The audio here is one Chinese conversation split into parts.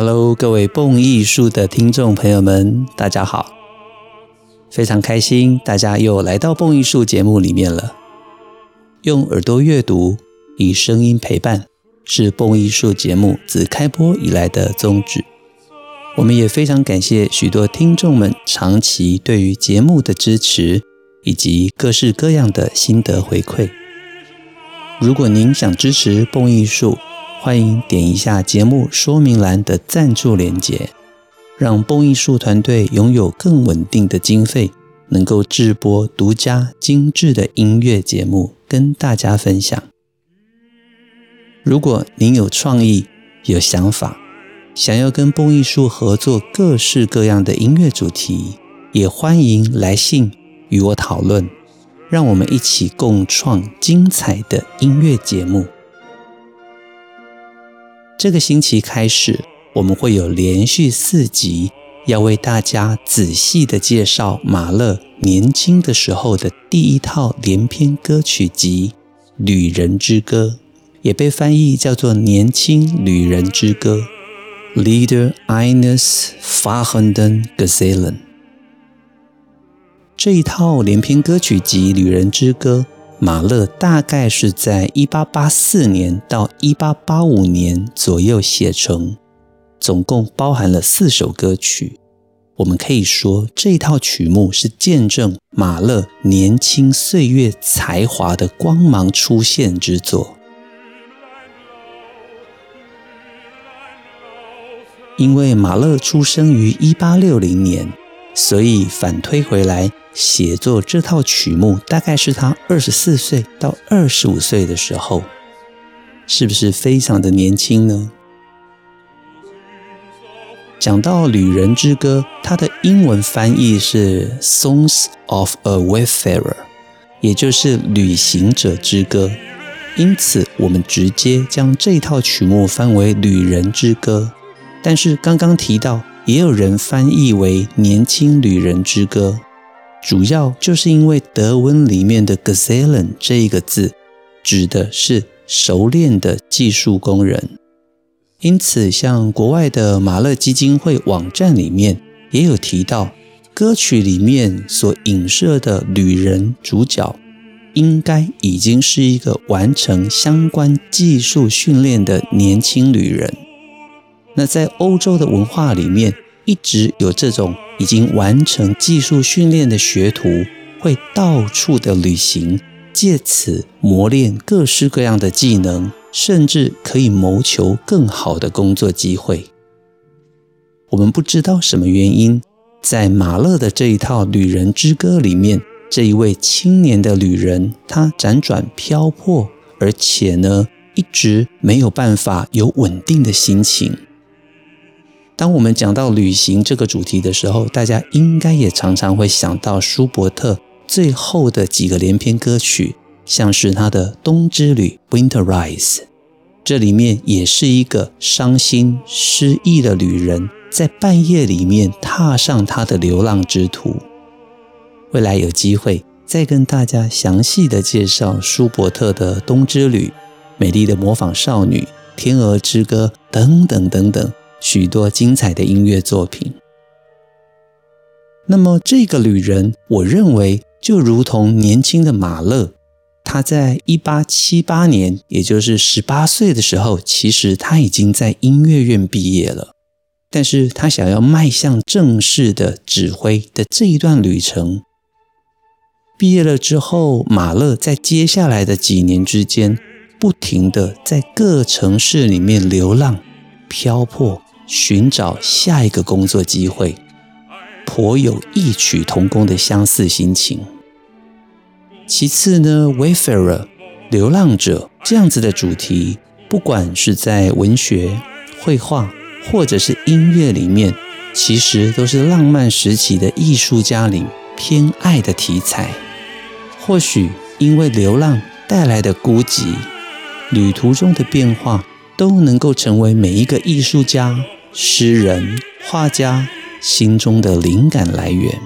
Hello，各位蹦艺术的听众朋友们，大家好！非常开心，大家又来到蹦艺术节目里面了。用耳朵阅读，以声音陪伴，是蹦艺术节目自开播以来的宗旨。我们也非常感谢许多听众们长期对于节目的支持，以及各式各样的心得回馈。如果您想支持蹦艺术，欢迎点一下节目说明栏的赞助连结，让蹦艺术团队拥有更稳定的经费，能够制播独家精致的音乐节目跟大家分享。如果您有创意、有想法，想要跟蹦艺术合作各式各样的音乐主题，也欢迎来信与我讨论，让我们一起共创精彩的音乐节目。这个星期开始，我们会有连续四集，要为大家仔细的介绍马勒年轻的时候的第一套连篇歌曲集《旅人之歌》，也被翻译叫做《年轻旅人之歌》（Lieder Ines fahrenden Gesellen）。这一套连篇歌曲集《旅人之歌》。马勒大概是在一八八四年到一八八五年左右写成，总共包含了四首歌曲。我们可以说，这套曲目是见证马勒年轻岁月才华的光芒出现之作。因为马勒出生于一八六零年，所以反推回来。写作这套曲目大概是他二十四岁到二十五岁的时候，是不是非常的年轻呢？讲到《旅人之歌》，它的英文翻译是《Songs of a Wayfarer》，也就是旅行者之歌。因此，我们直接将这套曲目翻为《旅人之歌》。但是刚刚提到，也有人翻译为《年轻旅人之歌》。主要就是因为德文里面的 Gesellen 这一个字，指的是熟练的技术工人，因此像国外的马勒基金会网站里面也有提到，歌曲里面所影射的旅人主角，应该已经是一个完成相关技术训练的年轻旅人。那在欧洲的文化里面，一直有这种。已经完成技术训练的学徒会到处的旅行，借此磨练各式各样的技能，甚至可以谋求更好的工作机会。我们不知道什么原因，在马勒的这一套《旅人之歌》里面，这一位青年的旅人，他辗转漂泊，而且呢，一直没有办法有稳定的心情。当我们讲到旅行这个主题的时候，大家应该也常常会想到舒伯特最后的几个连篇歌曲，像是他的《冬之旅》（Winter Rise），这里面也是一个伤心失意的旅人，在半夜里面踏上他的流浪之途。未来有机会再跟大家详细的介绍舒伯特的《冬之旅》、《美丽的模仿少女》、《天鹅之歌》等等等等。许多精彩的音乐作品。那么，这个旅人，我认为就如同年轻的马勒，他在一八七八年，也就是十八岁的时候，其实他已经在音乐院毕业了。但是他想要迈向正式的指挥的这一段旅程，毕业了之后，马勒在接下来的几年之间，不停的在各城市里面流浪、漂泊。寻找下一个工作机会，颇有异曲同工的相似心情。其次呢，Wayfarer 流浪者这样子的主题，不管是在文学、绘画或者是音乐里面，其实都是浪漫时期的艺术家里偏爱的题材。或许因为流浪带来的孤寂，旅途中的变化，都能够成为每一个艺术家。诗人、画家心中的灵感来源。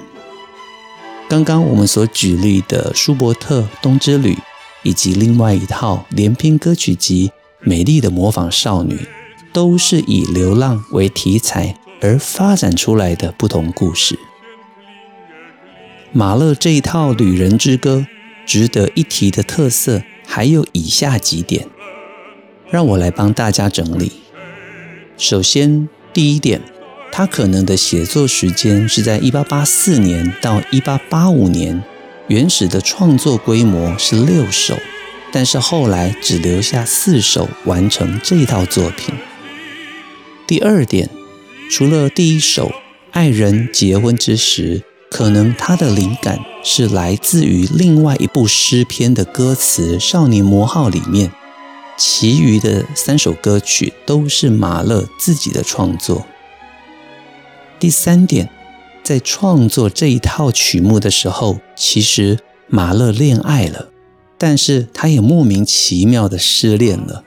刚刚我们所举例的舒伯特《冬之旅》，以及另外一套连篇歌曲集《美丽的模仿少女》，都是以流浪为题材而发展出来的不同故事。马勒这一套《旅人之歌》值得一提的特色还有以下几点，让我来帮大家整理。首先，第一点，他可能的写作时间是在1884年到1885年，原始的创作规模是六首，但是后来只留下四首完成这套作品。第二点，除了第一首《爱人结婚之时》。可能他的灵感是来自于另外一部诗篇的歌词《少年魔号》里面，其余的三首歌曲都是马勒自己的创作。第三点，在创作这一套曲目的时候，其实马勒恋爱了，但是他也莫名其妙的失恋了，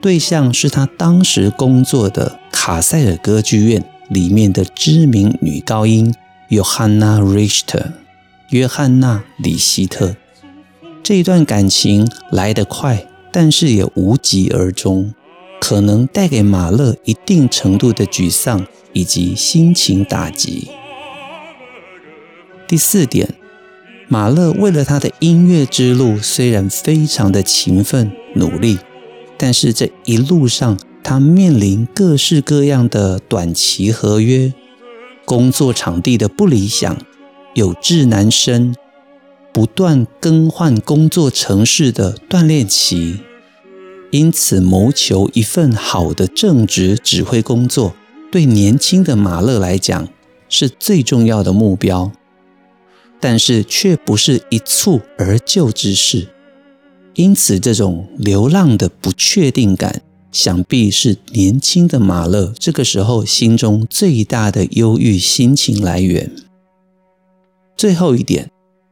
对象是他当时工作的卡塞尔歌剧院里面的知名女高音。约翰娜·里希特，约翰娜·里希特，这一段感情来得快，但是也无疾而终，可能带给马勒一定程度的沮丧以及心情打击。第四点，马勒为了他的音乐之路，虽然非常的勤奋努力，但是这一路上他面临各式各样的短期合约。工作场地的不理想，有志难伸，不断更换工作城市的锻炼期，因此谋求一份好的正职指挥工作，对年轻的马勒来讲是最重要的目标，但是却不是一蹴而就之事，因此这种流浪的不确定感。想必是年轻的马勒这个时候心中最大的忧郁心情来源。最后一点，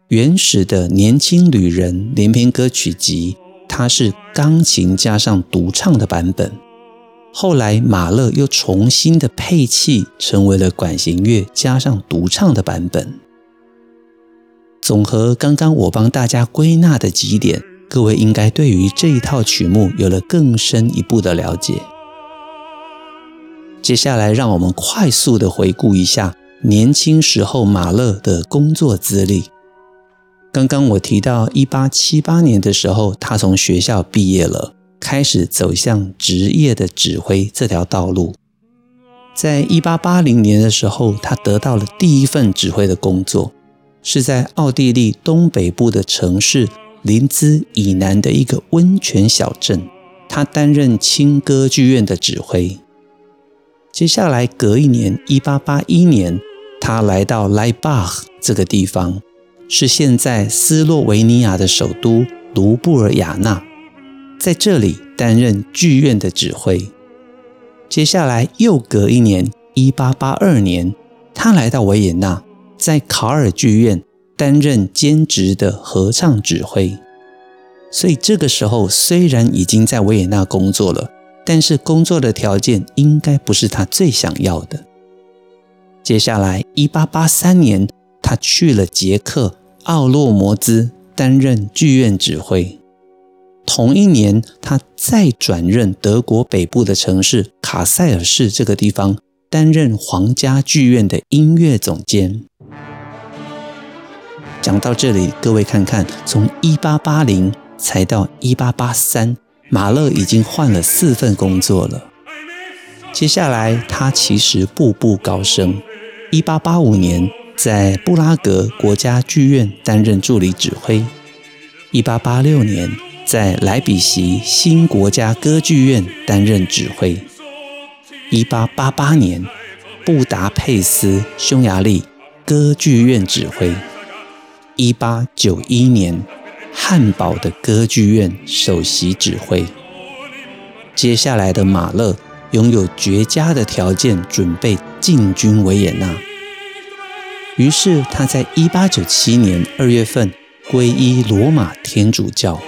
原始的年轻旅人连篇歌曲集，它是钢琴加上独唱的版本。后来马勒又重新的配器，成为了管弦乐加上独唱的版本。总和刚刚我帮大家归纳的几点。各位应该对于这一套曲目有了更深一步的了解。接下来，让我们快速的回顾一下年轻时候马勒的工作资历。刚刚我提到，一八七八年的时候，他从学校毕业了，开始走向职业的指挥这条道路。在一八八零年的时候，他得到了第一份指挥的工作，是在奥地利东北部的城市。林兹以南的一个温泉小镇，他担任轻歌剧院的指挥。接下来隔一年，一八八一年，他来到莱巴赫这个地方，是现在斯洛维尼亚的首都卢布尔雅纳，在这里担任剧院的指挥。接下来又隔一年，一八八二年，他来到维也纳，在卡尔剧院。担任兼职的合唱指挥，所以这个时候虽然已经在维也纳工作了，但是工作的条件应该不是他最想要的。接下来，一八八三年，他去了捷克奥洛摩兹担任剧院指挥。同一年，他再转任德国北部的城市卡塞尔市这个地方，担任皇家剧院的音乐总监。讲到这里，各位看看，从一八八零才到一八八三，马勒已经换了四份工作了。接下来，他其实步步高升。一八八五年，在布拉格国家剧院担任助理指挥；一八八六年，在莱比锡新国家歌剧院担任指挥；一八八八年，布达佩斯匈牙利歌剧院指挥。一八九一年，汉堡的歌剧院首席指挥。接下来的马勒拥有绝佳的条件，准备进军维也纳。于是他在一八九七年二月份皈依罗马天主教，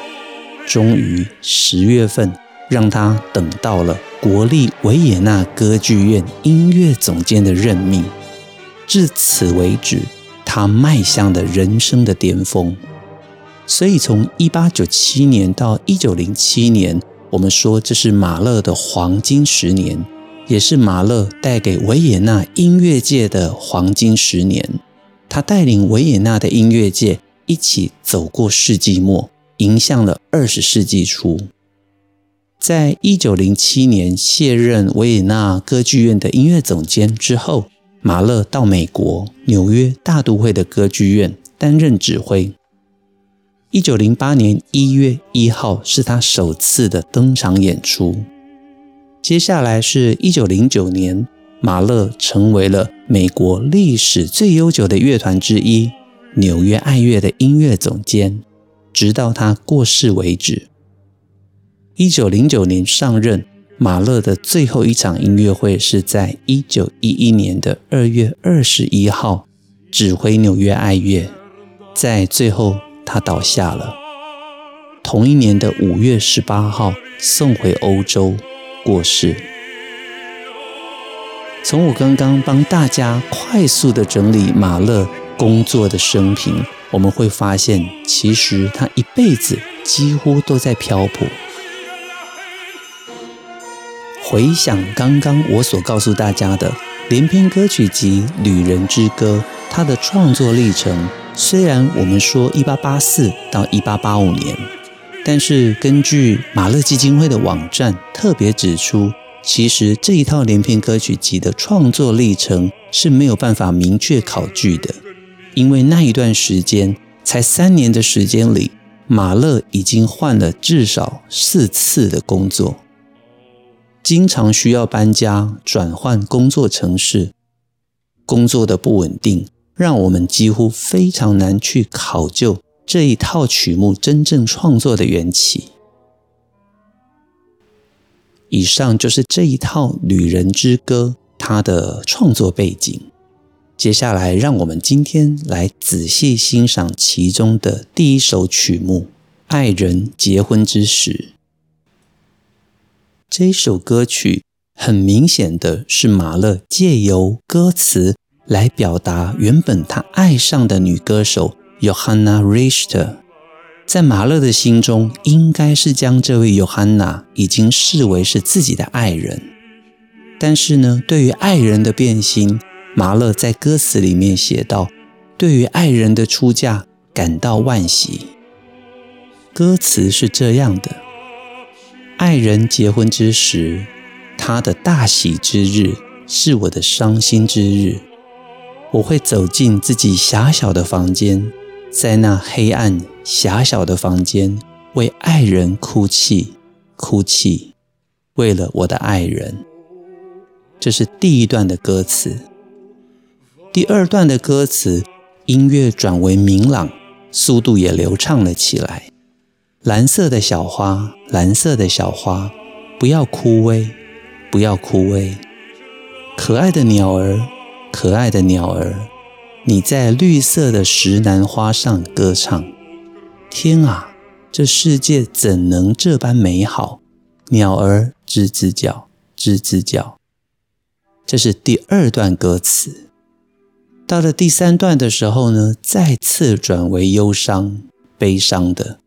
终于十月份让他等到了国立维也纳歌剧院音乐总监的任命。至此为止。他迈向了人生的巅峰，所以从一八九七年到一九零七年，我们说这是马勒的黄金十年，也是马勒带给维也纳音乐界的黄金十年。他带领维也纳的音乐界一起走过世纪末，迎向了二十世纪初。在一九零七年卸任维也纳歌剧院的音乐总监之后，马勒到美国纽约大都会的歌剧院担任指挥。一九零八年一月一号是他首次的登场演出。接下来是一九零九年，马勒成为了美国历史最悠久的乐团之一——纽约爱乐的音乐总监，直到他过世为止。一九零九年上任，马勒的最后一场音乐会是在一九一一年的二月二十一号，指挥纽约爱乐，在最后。他倒下了。同一年的五月十八号，送回欧洲过世。从我刚刚帮大家快速的整理马勒工作的生平，我们会发现，其实他一辈子几乎都在漂泊。回想刚刚我所告诉大家的连篇歌曲集《旅人之歌》，他的创作历程。虽然我们说一八八四到一八八五年，但是根据马勒基金会的网站特别指出，其实这一套连篇歌曲集的创作历程是没有办法明确考据的，因为那一段时间才三年的时间里，马勒已经换了至少四次的工作，经常需要搬家、转换工作城市，工作的不稳定。让我们几乎非常难去考究这一套曲目真正创作的缘起。以上就是这一套《旅人之歌》它的创作背景。接下来，让我们今天来仔细欣赏其中的第一首曲目《爱人结婚之时》。这一首歌曲很明显的是马勒借由歌词。来表达原本他爱上的女歌手 Johanna Richter，在马勒的心中，应该是将这位 Johanna 已经视为是自己的爱人。但是呢，对于爱人的变心，马勒在歌词里面写道：“对于爱人的出嫁感到惋惜。”歌词是这样的：“爱人结婚之时，他的大喜之日是我的伤心之日。”我会走进自己狭小的房间，在那黑暗狭小的房间，为爱人哭泣，哭泣，为了我的爱人。这是第一段的歌词。第二段的歌词，音乐转为明朗，速度也流畅了起来。蓝色的小花，蓝色的小花，不要枯萎，不要枯萎。可爱的鸟儿。可爱的鸟儿，你在绿色的石楠花上歌唱。天啊，这世界怎能这般美好？鸟儿吱吱叫，吱吱叫。这是第二段歌词。到了第三段的时候呢，再次转为忧伤、悲伤的。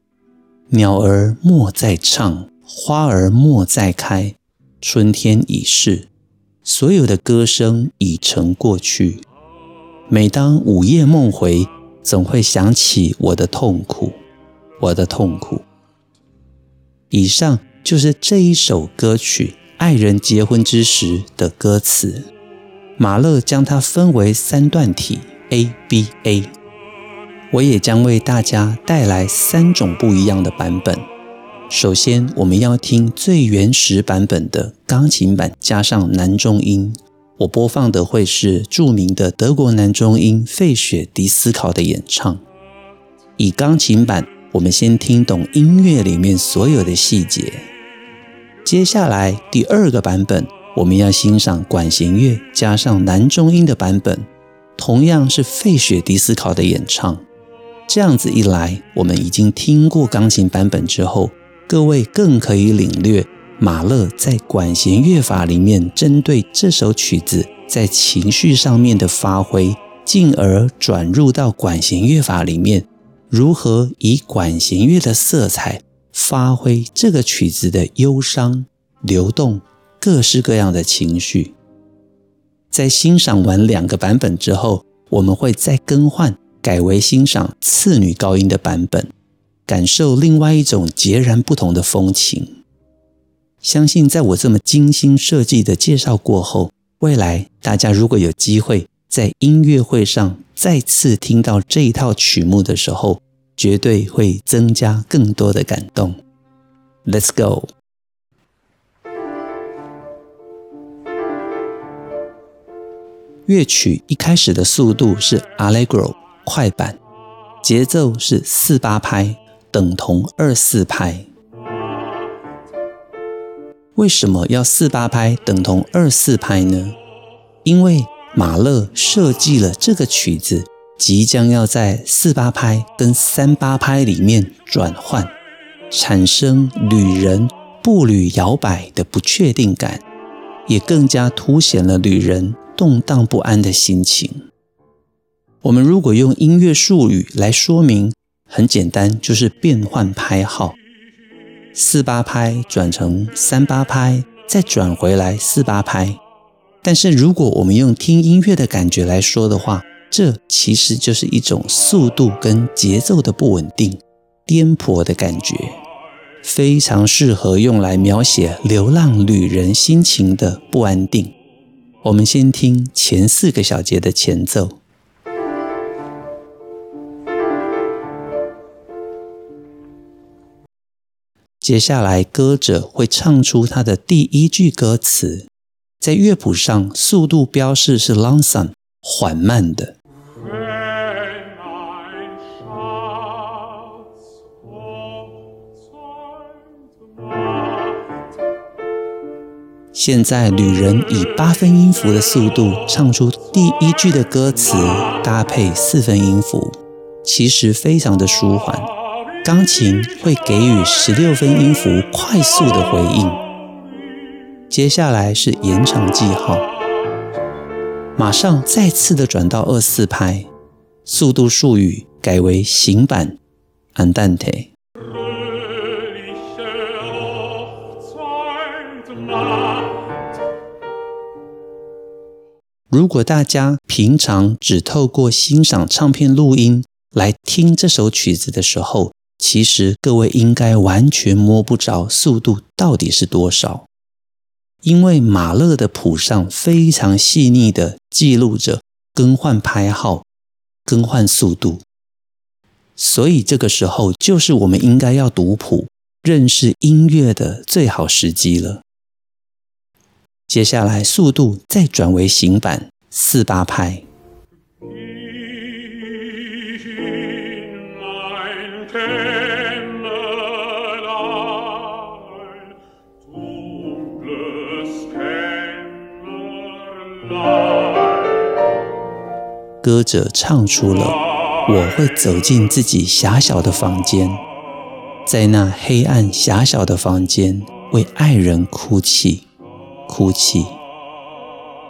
鸟儿莫再唱，花儿莫再开，春天已逝。所有的歌声已成过去。每当午夜梦回，总会想起我的痛苦，我的痛苦。以上就是这一首歌曲《爱人结婚之时》的歌词。马勒将它分为三段体 A B A。我也将为大家带来三种不一样的版本。首先，我们要听最原始版本的钢琴版，加上男中音。我播放的会是著名的德国男中音费雪迪斯考的演唱。以钢琴版，我们先听懂音乐里面所有的细节。接下来第二个版本，我们要欣赏管弦乐加上男中音的版本，同样是费雪迪斯考的演唱。这样子一来，我们已经听过钢琴版本之后。各位更可以领略马勒在管弦乐法里面针对这首曲子在情绪上面的发挥，进而转入到管弦乐法里面，如何以管弦乐的色彩发挥这个曲子的忧伤、流动、各式各样的情绪。在欣赏完两个版本之后，我们会再更换，改为欣赏次女高音的版本，感受另外一种截然不同的风情。相信在我这么精心设计的介绍过后，未来大家如果有机会在音乐会上再次听到这一套曲目的时候，绝对会增加更多的感动。Let's go！乐曲一开始的速度是 Allegro 快板，节奏是四八拍，等同二四拍。为什么要四八拍等同二四拍呢？因为马勒设计了这个曲子，即将要在四八拍跟三八拍里面转换，产生旅人步履摇摆的不确定感，也更加凸显了旅人动荡不安的心情。我们如果用音乐术语来说明，很简单，就是变换拍号。四八拍转成三八拍，再转回来四八拍。但是如果我们用听音乐的感觉来说的话，这其实就是一种速度跟节奏的不稳定、颠簸的感觉，非常适合用来描写流浪旅人心情的不安定。我们先听前四个小节的前奏。接下来，歌者会唱出他的第一句歌词，在乐谱上速度标示是 l o n g s o n 缓慢的。现在，旅人以八分音符的速度唱出第一句的歌词，搭配四分音符，其实非常的舒缓。钢琴会给予十六分音符快速的回应。接下来是延长记号，马上再次的转到二四拍，速度术语改为行板，Andante。如果大家平常只透过欣赏唱片录音来听这首曲子的时候，其实各位应该完全摸不着速度到底是多少，因为马勒的谱上非常细腻地记录着更换拍号、更换速度，所以这个时候就是我们应该要读谱、认识音乐的最好时机了。接下来速度再转为行板四八拍。歌者唱出了：“我会走进自己狭小的房间，在那黑暗狭小的房间为爱人哭泣，哭泣，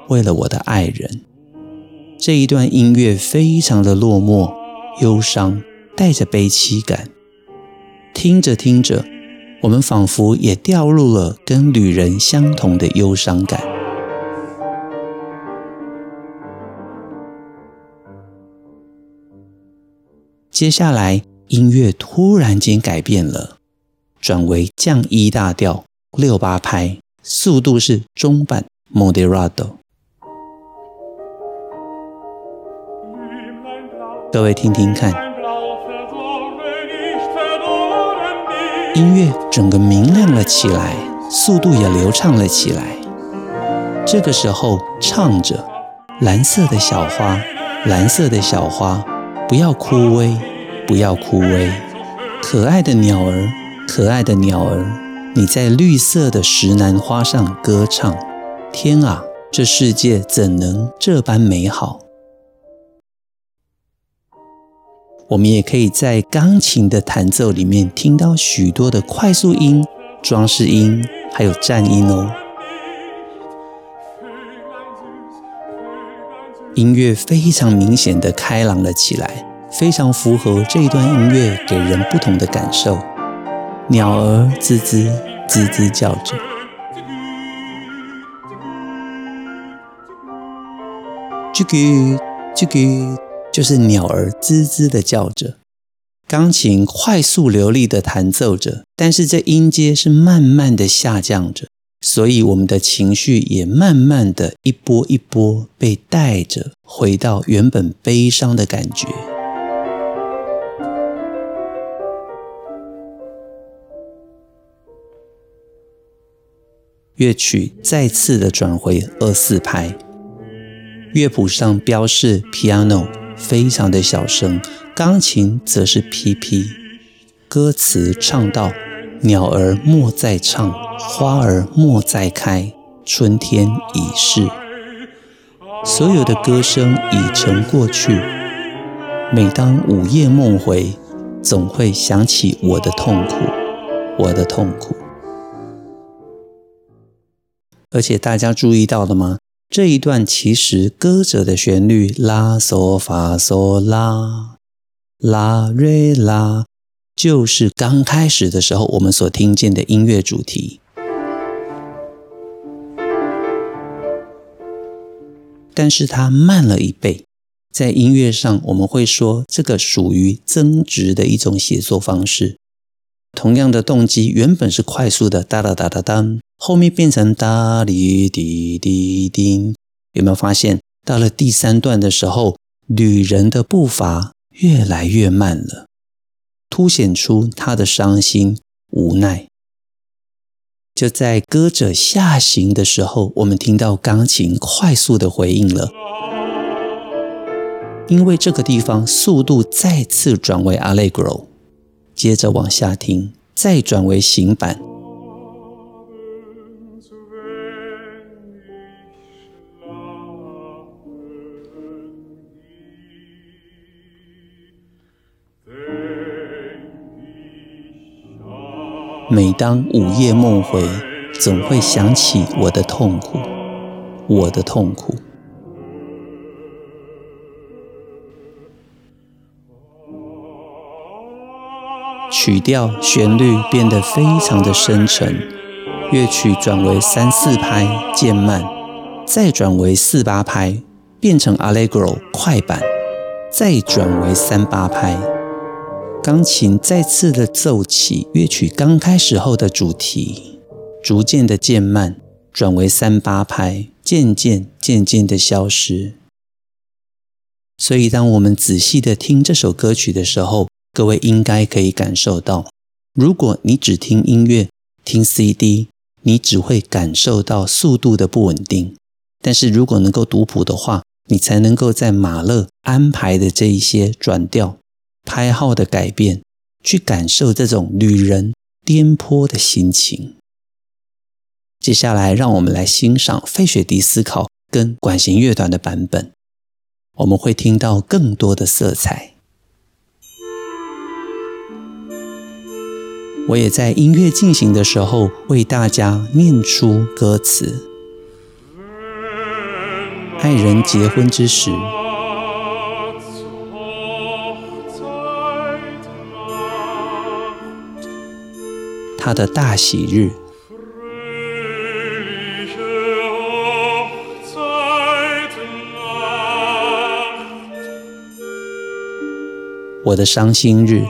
为了我的爱人。”这一段音乐非常的落寞、忧伤，带着悲凄感。听着听着，我们仿佛也掉入了跟旅人相同的忧伤感。接下来，音乐突然间改变了，转为降 E 大调六八拍，速度是中板 Moderato。各位听听看，音乐整个明亮了起来，速度也流畅了起来。这个时候，唱着蓝色的小花，蓝色的小花。不要枯萎，不要枯萎，可爱的鸟儿，可爱的鸟儿，你在绿色的石楠花上歌唱。天啊，这世界怎能这般美好？我们也可以在钢琴的弹奏里面听到许多的快速音、装饰音，还有颤音哦。音乐非常明显的开朗了起来，非常符合这一段音乐给人不同的感受。鸟儿吱吱吱吱叫着。这个这个就是鸟儿吱吱的叫着。钢琴快速流利的弹奏着，但是这音阶是慢慢的下降着，所以我们的情绪也慢慢的一波一波被带着回到原本悲伤的感觉。乐曲再次的转回二四拍，乐谱上标示 piano 非常的小声。钢琴则是 pp，歌词唱到：鸟儿莫再唱，花儿莫再开，春天已逝。所有的歌声已成过去。每当午夜梦回，总会想起我的痛苦，我的痛苦。而且大家注意到了吗？这一段其实歌者的旋律拉嗦发嗦拉。拉瑞拉就是刚开始的时候我们所听见的音乐主题，但是它慢了一倍。在音乐上，我们会说这个属于增值的一种写作方式。同样的动机，原本是快速的哒哒哒哒哒，后面变成哒哩滴滴滴。有没有发现，到了第三段的时候，旅人的步伐越来越慢了，凸显出他的伤心无奈。就在歌者下行的时候，我们听到钢琴快速的回应了，因为这个地方速度再次转为 Allegro，接着往下听，再转为行板。每当午夜梦回，总会想起我的痛苦，我的痛苦。曲调、旋律变得非常的深沉，乐曲转为三四拍渐慢，再转为四八拍，变成 Allegro 快板，再转为三八拍。钢琴再次的奏起乐曲刚开始后的主题，逐渐的渐慢，转为三八拍，渐渐渐渐的消失。所以，当我们仔细的听这首歌曲的时候，各位应该可以感受到，如果你只听音乐、听 CD，你只会感受到速度的不稳定；但是如果能够读谱的话，你才能够在马勒安排的这一些转调。拍号的改变，去感受这种旅人颠簸的心情。接下来，让我们来欣赏费雪迪思考跟管弦乐团的版本，我们会听到更多的色彩。我也在音乐进行的时候为大家念出歌词：爱人结婚之时。他的大喜日，我的伤心日，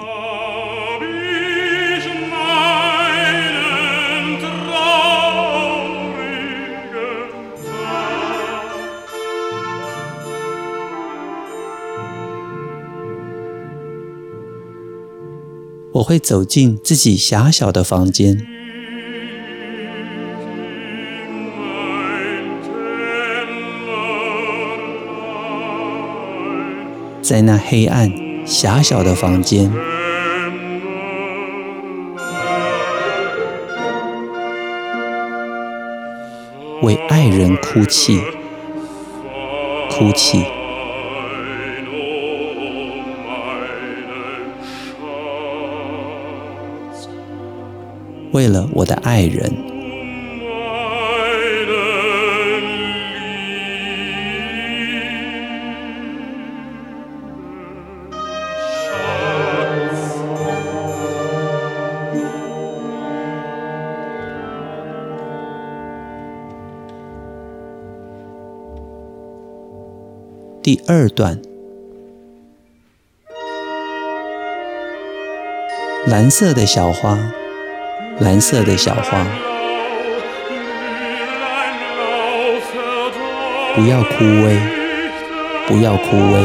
会走进自己狭小的房间，在那黑暗狭小的房间，为爱人哭泣，哭泣。为了我的爱人。第二段蓝色的小花蓝色的小花，不要枯萎，不要枯萎。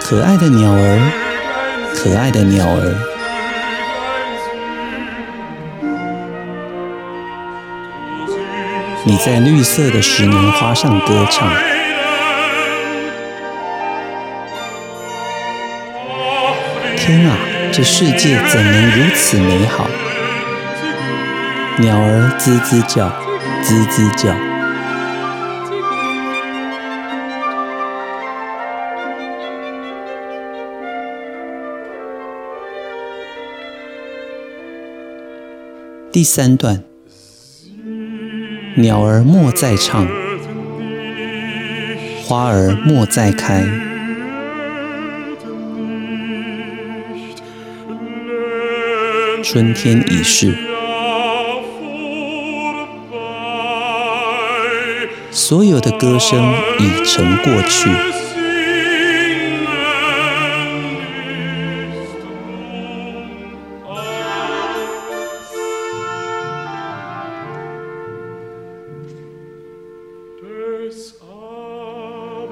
可爱的鸟儿，可爱的鸟儿。你在绿色的石楠花上歌唱。天啊，这世界怎能如此美好？鸟儿吱吱叫，吱吱叫。第三段。鸟儿莫再唱，花儿莫再开，春天已逝，所有的歌声已成过去。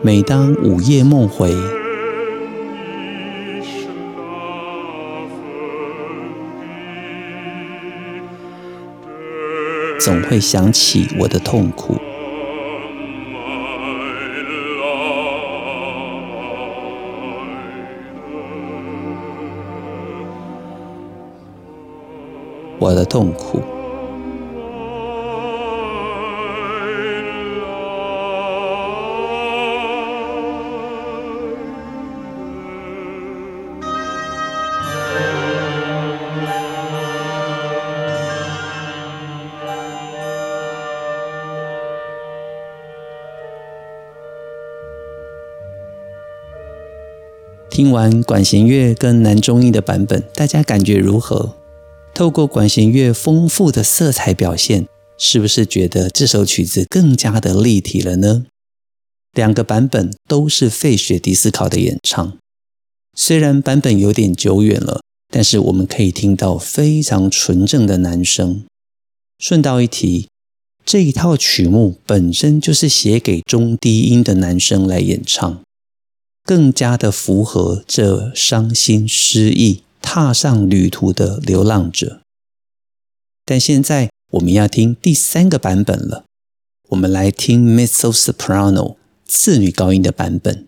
每当午夜梦回，总会想起我的痛苦，我的痛苦。听完管弦乐跟男中音的版本，大家感觉如何？透过管弦乐丰富的色彩表现，是不是觉得这首曲子更加的立体了呢？两个版本都是费雪迪斯考的演唱，虽然版本有点久远了，但是我们可以听到非常纯正的男声。顺道一提，这一套曲目本身就是写给中低音的男声来演唱。更加的符合这伤心失意、踏上旅途的流浪者。但现在我们要听第三个版本了，我们来听 mezzo soprano 次女高音的版本。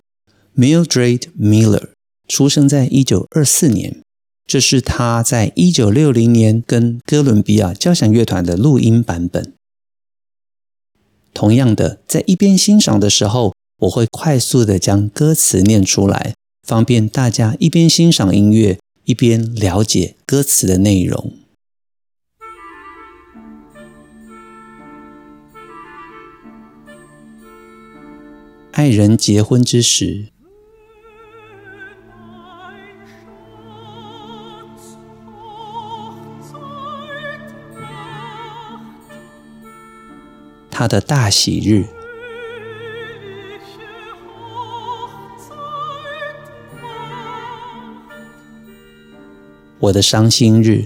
Mildred Miller 出生在一九二四年，这是她在一九六零年跟哥伦比亚交响乐团的录音版本。同样的，在一边欣赏的时候。我会快速地将歌词念出来，方便大家一边欣赏音乐，一边了解歌词的内容。爱人结婚之时，他的大喜日。我的伤心日，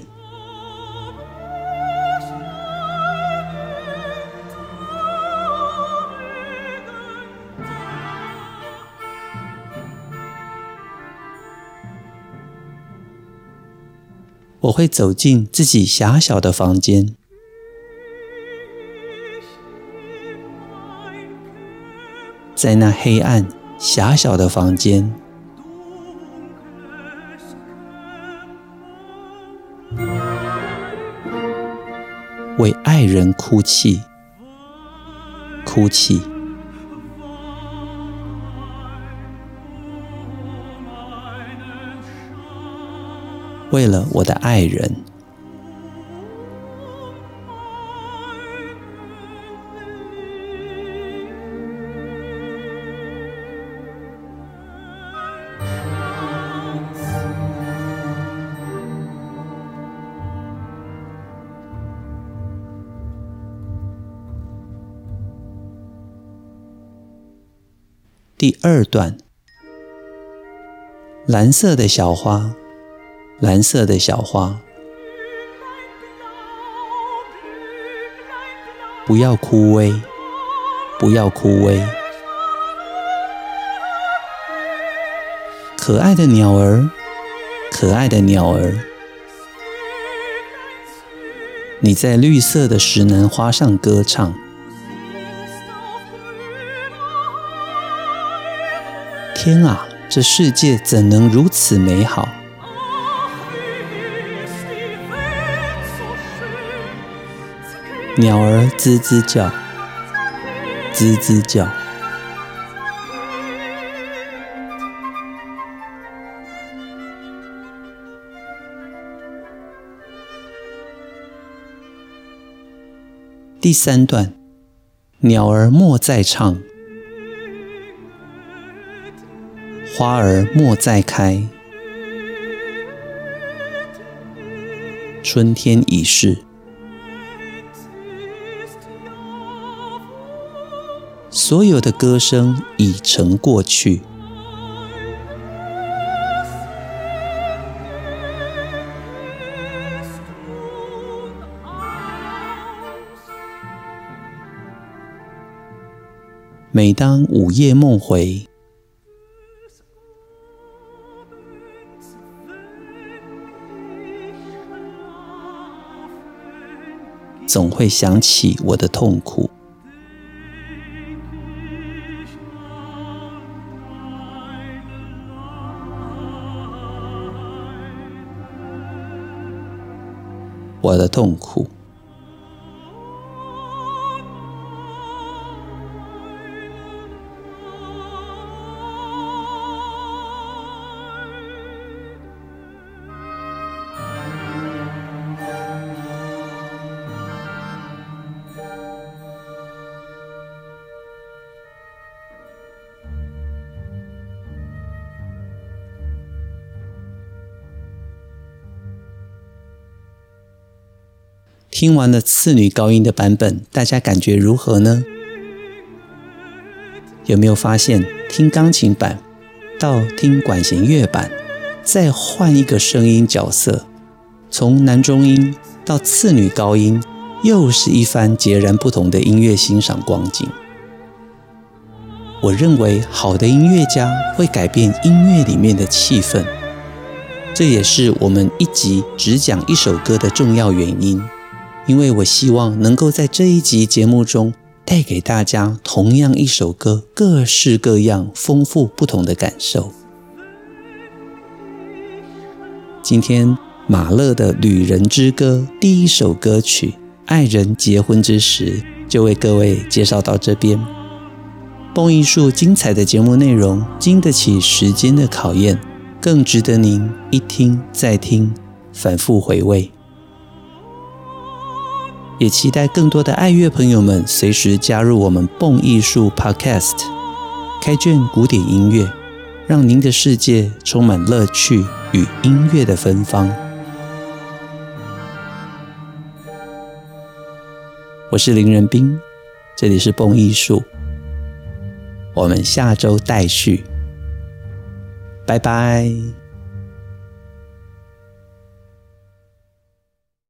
我会走进自己狭小的房间，在那黑暗狭小的房间。为爱人哭泣，哭泣，为了我的爱人。第二段，蓝色的小花，蓝色的小花，不要枯萎，不要枯萎。可爱的鸟儿，可爱的鸟儿，你在绿色的石楠花上歌唱。天啊，这世界怎能如此美好？鸟儿吱吱叫，吱吱叫。第三段，鸟儿莫再唱。花儿莫再开，春天已逝，所有的歌声已成过去。每当午夜梦回，总会想起我的痛苦，我的痛苦。听完了次女高音的版本，大家感觉如何呢？有没有发现听钢琴版到听管弦乐版，再换一个声音角色，从男中音到次女高音，又是一番截然不同的音乐欣赏光景。我认为好的音乐家会改变音乐里面的气氛，这也是我们一集只讲一首歌的重要原因。因为我希望能够在这一集节目中带给大家同样一首歌，各式各样、丰富不同的感受。今天马勒的《旅人之歌》第一首歌曲《爱人结婚之时》就为各位介绍到这边。蹦艺术精彩的节目内容经得起时间的考验，更值得您一听再听，反复回味。也期待更多的爱乐朋友们随时加入我们蹦艺术 Podcast，开卷古典音乐，让您的世界充满乐趣与音乐的芬芳。我是林仁斌，这里是蹦艺术，我们下周待续，拜拜。